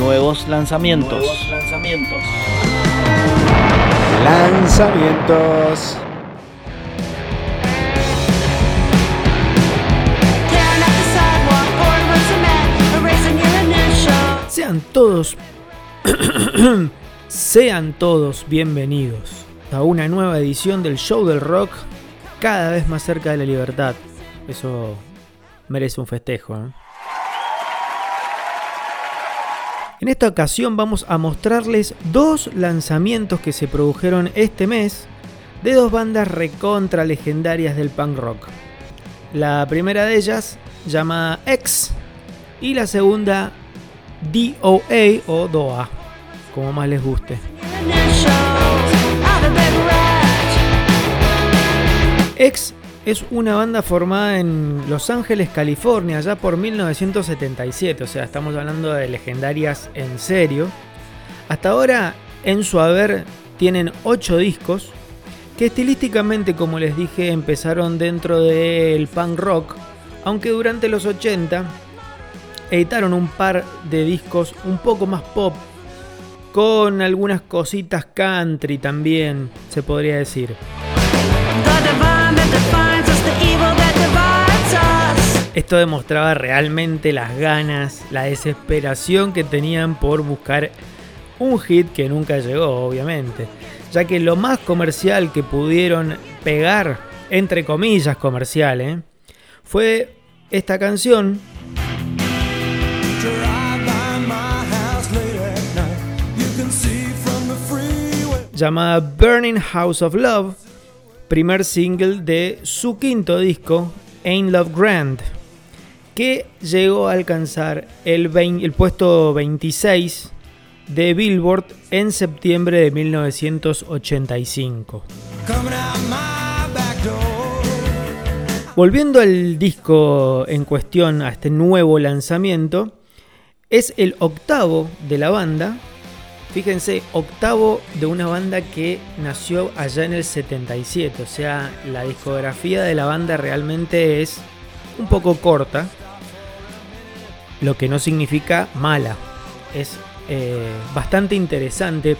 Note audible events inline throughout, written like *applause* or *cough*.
Nuevos lanzamientos. lanzamientos. Lanzamientos. Sean todos, *coughs* sean todos bienvenidos a una nueva edición del Show del Rock, cada vez más cerca de la libertad. Eso merece un festejo. ¿eh? En esta ocasión vamos a mostrarles dos lanzamientos que se produjeron este mes de dos bandas recontra legendarias del punk rock. La primera de ellas llamada X y la segunda DOA o DOA, como más les guste. Es una banda formada en Los Ángeles, California, ya por 1977, o sea, estamos hablando de legendarias en serio. Hasta ahora, en su haber, tienen 8 discos, que estilísticamente, como les dije, empezaron dentro del punk rock, aunque durante los 80 editaron un par de discos un poco más pop, con algunas cositas country también, se podría decir. Esto demostraba realmente las ganas, la desesperación que tenían por buscar un hit que nunca llegó, obviamente, ya que lo más comercial que pudieron pegar, entre comillas comercial, ¿eh? fue esta canción. llamada Burning House of Love, primer single de su quinto disco, Ain't Love Grand, que llegó a alcanzar el, el puesto 26 de Billboard en septiembre de 1985. Volviendo al disco en cuestión, a este nuevo lanzamiento, es el octavo de la banda Fíjense, octavo de una banda que nació allá en el 77, o sea, la discografía de la banda realmente es un poco corta, lo que no significa mala, es eh, bastante interesante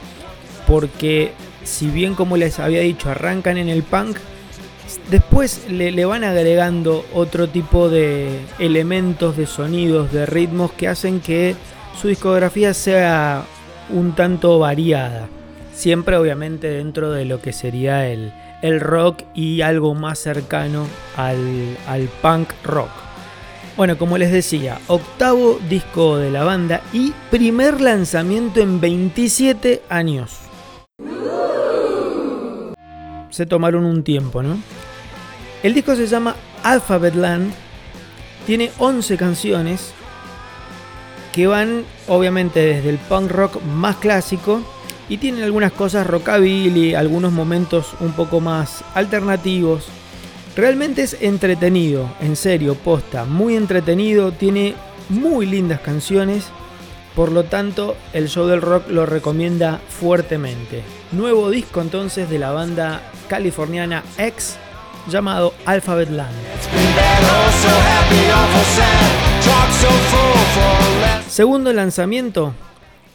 porque si bien como les había dicho arrancan en el punk, después le, le van agregando otro tipo de elementos, de sonidos, de ritmos que hacen que su discografía sea un tanto variada. Siempre obviamente dentro de lo que sería el, el rock y algo más cercano al, al punk rock. Bueno, como les decía, octavo disco de la banda y primer lanzamiento en 27 años. Se tomaron un tiempo, ¿no? El disco se llama Alphabet Land, tiene 11 canciones que van obviamente desde el punk rock más clásico y tienen algunas cosas rockabilly, algunos momentos un poco más alternativos. Realmente es entretenido, en serio, posta, muy entretenido, tiene muy lindas canciones, por lo tanto el show del rock lo recomienda fuertemente. Nuevo disco entonces de la banda californiana X llamado Alphabet Land. Segundo lanzamiento,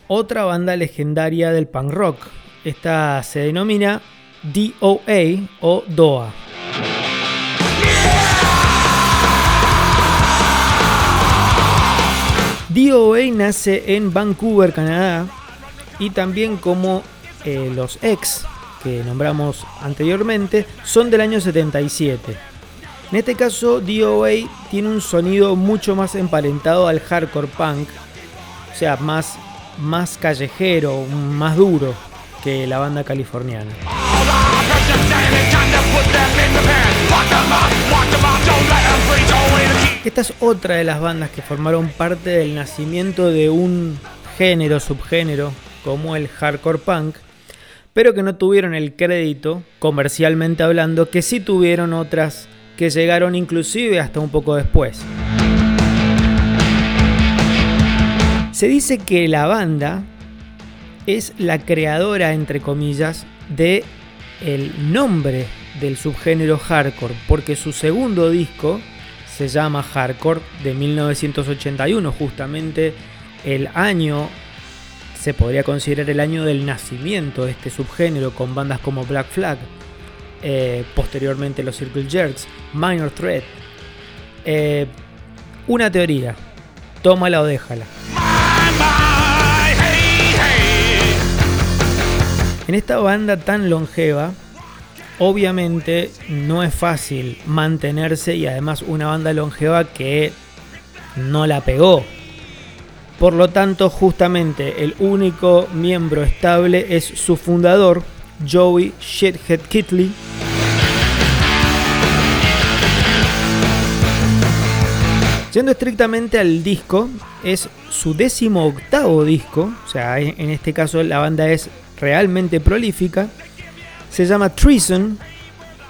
otra banda legendaria del punk rock. Esta se denomina DOA o DOA. DOA nace en Vancouver, Canadá, y también como eh, los ex que nombramos anteriormente son del año 77. En este caso, DOA tiene un sonido mucho más emparentado al hardcore punk, o sea, más, más callejero, más duro que la banda californiana. Esta es otra de las bandas que formaron parte del nacimiento de un género, subgénero, como el hardcore punk, pero que no tuvieron el crédito, comercialmente hablando, que sí tuvieron otras que llegaron inclusive hasta un poco después. Se dice que la banda es la creadora, entre comillas, de el nombre del subgénero hardcore, porque su segundo disco se llama Hardcore de 1981, justamente el año se podría considerar el año del nacimiento de este subgénero con bandas como Black Flag, eh, posteriormente los Circle Jerks, Minor Threat. Eh, una teoría, tómala o déjala. En esta banda tan longeva, obviamente no es fácil mantenerse y además una banda longeva que no la pegó. Por lo tanto, justamente el único miembro estable es su fundador, Joey Shithead Kitley. Siendo estrictamente al disco, es su décimo octavo disco, o sea, en este caso la banda es realmente prolífica. Se llama Treason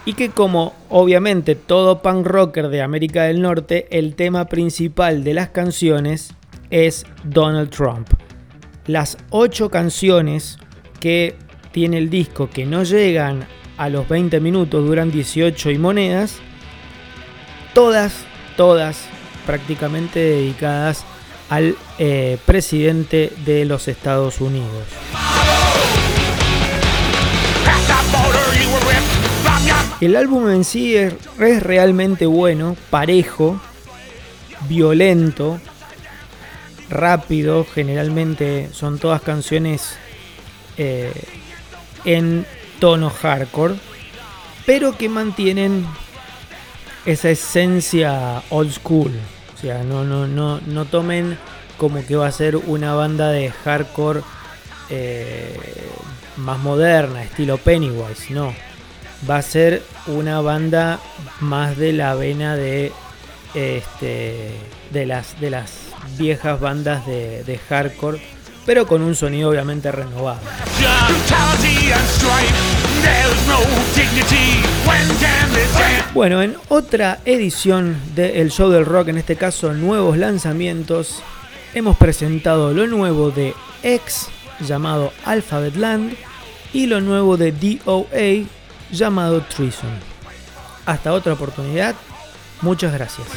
y que como obviamente todo punk rocker de América del Norte, el tema principal de las canciones es Donald Trump. Las ocho canciones que tiene el disco que no llegan a los 20 minutos, duran 18 y monedas, todas, todas prácticamente dedicadas al eh, presidente de los Estados Unidos. El álbum en sí es, realmente bueno, parejo, violento, rápido, generalmente son todas canciones eh, en tono hardcore, pero que mantienen esa esencia old school. O sea, no, no, no, no tomen como que va a ser una banda de hardcore eh, más moderna, estilo Pennywise, no. Va a ser una banda más de la vena de este de las de las viejas bandas de, de hardcore, pero con un sonido obviamente renovado. Bueno, en otra edición del Show del Rock, en este caso nuevos lanzamientos, hemos presentado lo nuevo de X, llamado Alphabet Land, y lo nuevo de DOA, llamado Treason. Hasta otra oportunidad, muchas gracias.